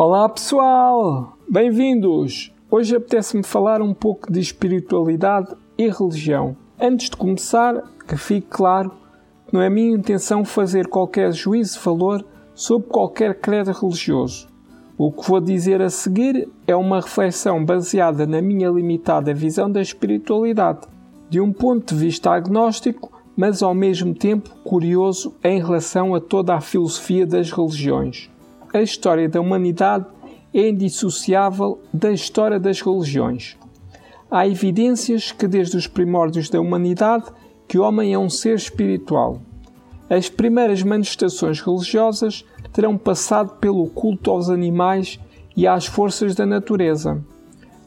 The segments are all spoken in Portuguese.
Olá pessoal, bem-vindos! Hoje apetece-me falar um pouco de espiritualidade e religião. Antes de começar, que fique claro não é minha intenção fazer qualquer juízo de valor sobre qualquer credo religioso. O que vou dizer a seguir é uma reflexão baseada na minha limitada visão da espiritualidade, de um ponto de vista agnóstico, mas ao mesmo tempo curioso em relação a toda a filosofia das religiões a história da humanidade é indissociável da história das religiões. Há evidências que desde os primórdios da humanidade que o homem é um ser espiritual. As primeiras manifestações religiosas terão passado pelo culto aos animais e às forças da natureza.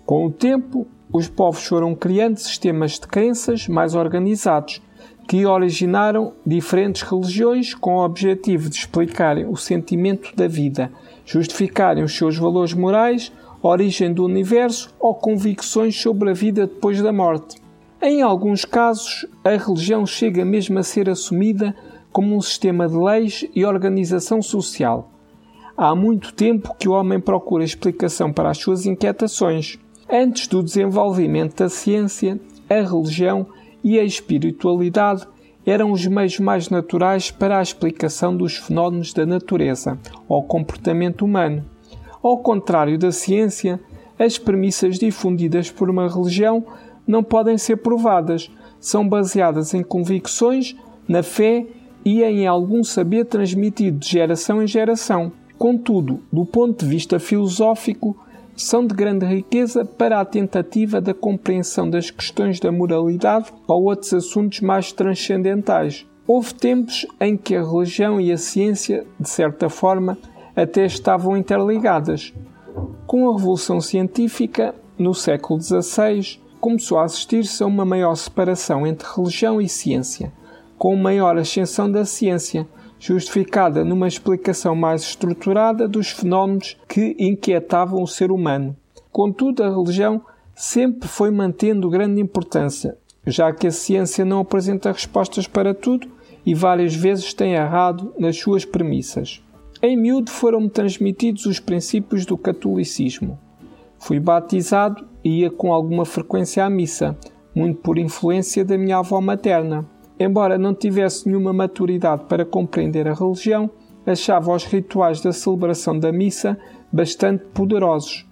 Com o tempo, os povos foram criando sistemas de crenças mais organizados, que originaram diferentes religiões com o objetivo de explicarem o sentimento da vida, justificarem os seus valores morais, origem do universo ou convicções sobre a vida depois da morte. Em alguns casos, a religião chega mesmo a ser assumida como um sistema de leis e organização social. Há muito tempo que o homem procura explicação para as suas inquietações. Antes do desenvolvimento da ciência, a religião e a espiritualidade eram os meios mais naturais para a explicação dos fenómenos da natureza ou comportamento humano. Ao contrário da ciência, as premissas difundidas por uma religião não podem ser provadas, são baseadas em convicções, na fé e em algum saber transmitido de geração em geração. Contudo, do ponto de vista filosófico, são de grande riqueza para a tentativa da compreensão das questões da moralidade ou outros assuntos mais transcendentais. Houve tempos em que a religião e a ciência, de certa forma, até estavam interligadas. Com a Revolução Científica, no século XVI, começou a assistir-se a uma maior separação entre religião e ciência, com maior ascensão da ciência, justificada numa explicação mais estruturada dos fenómenos que inquietavam o ser humano. Contudo, a religião sempre foi mantendo grande importância, já que a ciência não apresenta respostas para tudo e várias vezes tem errado nas suas premissas. Em miúdo foram-me transmitidos os princípios do catolicismo. Fui batizado e ia com alguma frequência à missa, muito por influência da minha avó materna. Embora não tivesse nenhuma maturidade para compreender a religião, achava os rituais da celebração da missa bastante poderosos.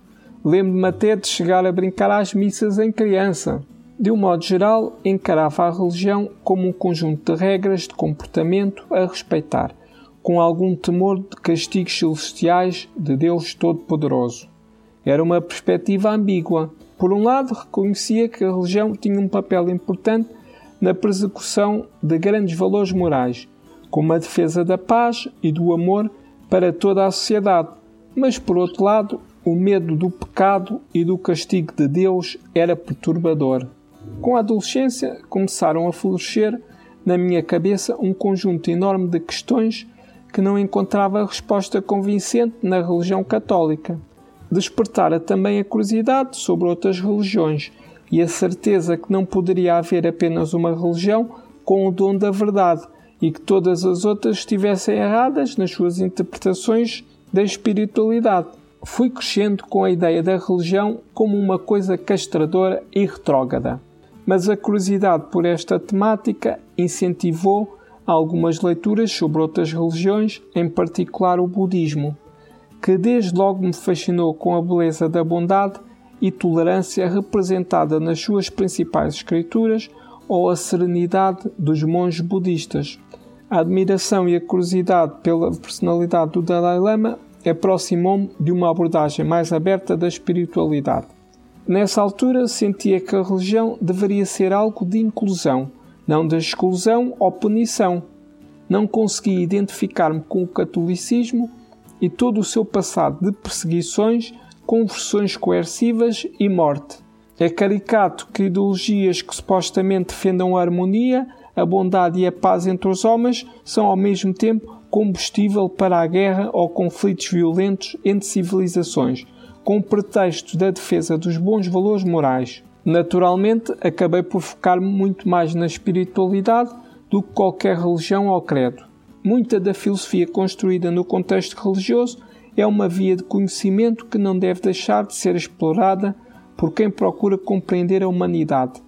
Lembro-me até de chegar a brincar às missas em criança. De um modo geral, encarava a religião como um conjunto de regras de comportamento a respeitar, com algum temor de castigos celestiais de Deus Todo-Poderoso. Era uma perspectiva ambígua. Por um lado, reconhecia que a religião tinha um papel importante na persecução de grandes valores morais, como a defesa da paz e do amor para toda a sociedade. Mas, por outro lado, o medo do pecado e do castigo de Deus era perturbador. Com a adolescência, começaram a florescer na minha cabeça um conjunto enorme de questões que não encontrava resposta convincente na religião católica. Despertara também a curiosidade sobre outras religiões e a certeza que não poderia haver apenas uma religião com o dom da verdade e que todas as outras estivessem erradas nas suas interpretações da espiritualidade. Fui crescendo com a ideia da religião como uma coisa castradora e retrógrada. Mas a curiosidade por esta temática incentivou algumas leituras sobre outras religiões, em particular o budismo, que desde logo me fascinou com a beleza da bondade e tolerância representada nas suas principais escrituras ou a serenidade dos monges budistas. A admiração e a curiosidade pela personalidade do Dalai Lama aproximou-me de uma abordagem mais aberta da espiritualidade. Nessa altura sentia que a religião deveria ser algo de inclusão, não de exclusão ou punição. Não conseguia identificar-me com o catolicismo e todo o seu passado de perseguições conversões coercivas e morte. É caricato que ideologias que supostamente defendam a harmonia, a bondade e a paz entre os homens são ao mesmo tempo combustível para a guerra ou conflitos violentos entre civilizações, com o pretexto da defesa dos bons valores morais. Naturalmente, acabei por focar-me muito mais na espiritualidade do que qualquer religião ou credo. Muita da filosofia construída no contexto religioso é uma via de conhecimento que não deve deixar de ser explorada por quem procura compreender a humanidade.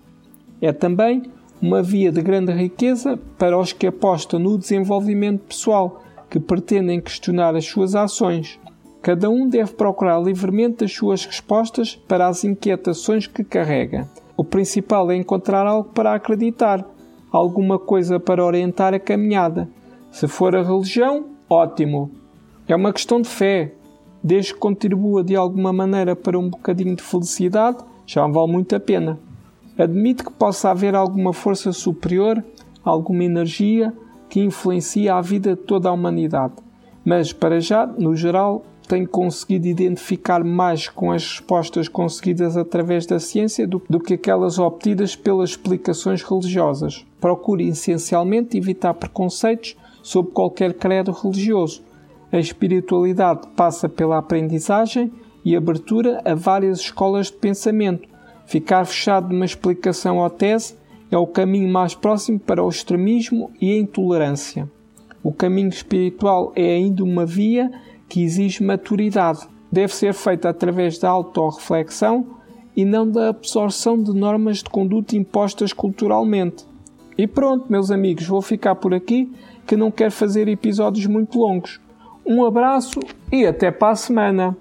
É também uma via de grande riqueza para os que apostam no desenvolvimento pessoal, que pretendem questionar as suas ações. Cada um deve procurar livremente as suas respostas para as inquietações que carrega. O principal é encontrar algo para acreditar, alguma coisa para orientar a caminhada. Se for a religião, ótimo. É uma questão de fé. Desde que contribua de alguma maneira para um bocadinho de felicidade, já vale muito a pena. Admite que possa haver alguma força superior, alguma energia que influencia a vida de toda a humanidade. Mas, para já, no geral, tenho conseguido identificar mais com as respostas conseguidas através da ciência do, do, que aquelas obtidas pelas explicações religiosas. Procure essencialmente evitar preconceitos sobre qualquer credo religioso. A espiritualidade passa pela aprendizagem e abertura a várias escolas de pensamento. Ficar fechado numa explicação ou tese é o caminho mais próximo para o extremismo e a intolerância. O caminho espiritual é ainda uma via que exige maturidade. Deve ser feita através da autorreflexão e não da absorção de normas de conduta impostas culturalmente. E pronto, meus amigos, vou ficar por aqui, que não quero fazer episódios muito longos. Um abraço e até para a semana!